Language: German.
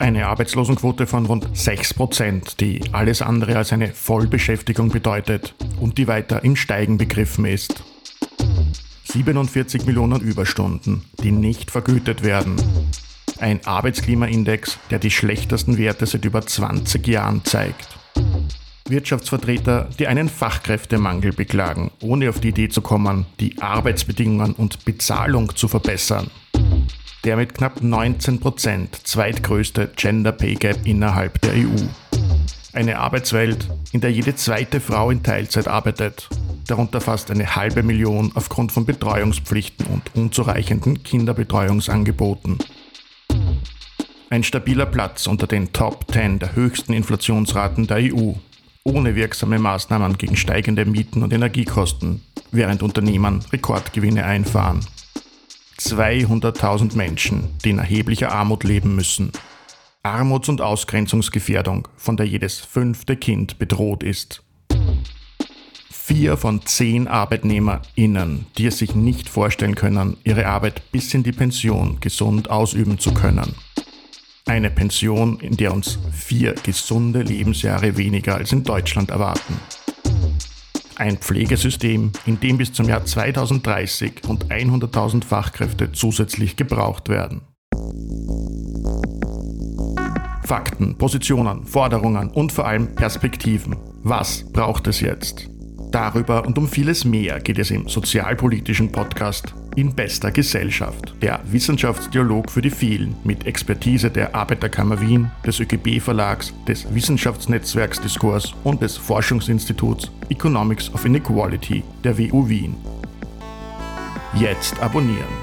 Eine Arbeitslosenquote von rund 6%, die alles andere als eine Vollbeschäftigung bedeutet und die weiter im Steigen begriffen ist. 47 Millionen Überstunden, die nicht vergütet werden. Ein Arbeitsklimaindex, der die schlechtesten Werte seit über 20 Jahren zeigt. Wirtschaftsvertreter, die einen Fachkräftemangel beklagen, ohne auf die Idee zu kommen, die Arbeitsbedingungen und Bezahlung zu verbessern. Der mit knapp 19% zweitgrößte Gender Pay Gap innerhalb der EU. Eine Arbeitswelt, in der jede zweite Frau in Teilzeit arbeitet, darunter fast eine halbe Million aufgrund von Betreuungspflichten und unzureichenden Kinderbetreuungsangeboten. Ein stabiler Platz unter den Top 10 der höchsten Inflationsraten der EU, ohne wirksame Maßnahmen gegen steigende Mieten und Energiekosten, während Unternehmen Rekordgewinne einfahren. 200.000 Menschen, die in erheblicher Armut leben müssen. Armuts- und Ausgrenzungsgefährdung, von der jedes fünfte Kind bedroht ist. Vier von zehn ArbeitnehmerInnen, die es sich nicht vorstellen können, ihre Arbeit bis in die Pension gesund ausüben zu können. Eine Pension, in der uns vier gesunde Lebensjahre weniger als in Deutschland erwarten. Ein Pflegesystem, in dem bis zum Jahr 2030 rund 100.000 Fachkräfte zusätzlich gebraucht werden. Fakten, Positionen, Forderungen und vor allem Perspektiven. Was braucht es jetzt? Darüber und um vieles mehr geht es im sozialpolitischen Podcast in bester Gesellschaft. Der Wissenschaftsdialog für die vielen mit Expertise der Arbeiterkammer Wien, des ÖGB Verlags, des Wissenschaftsnetzwerks Diskurs und des Forschungsinstituts Economics of Inequality der WU Wien. Jetzt abonnieren.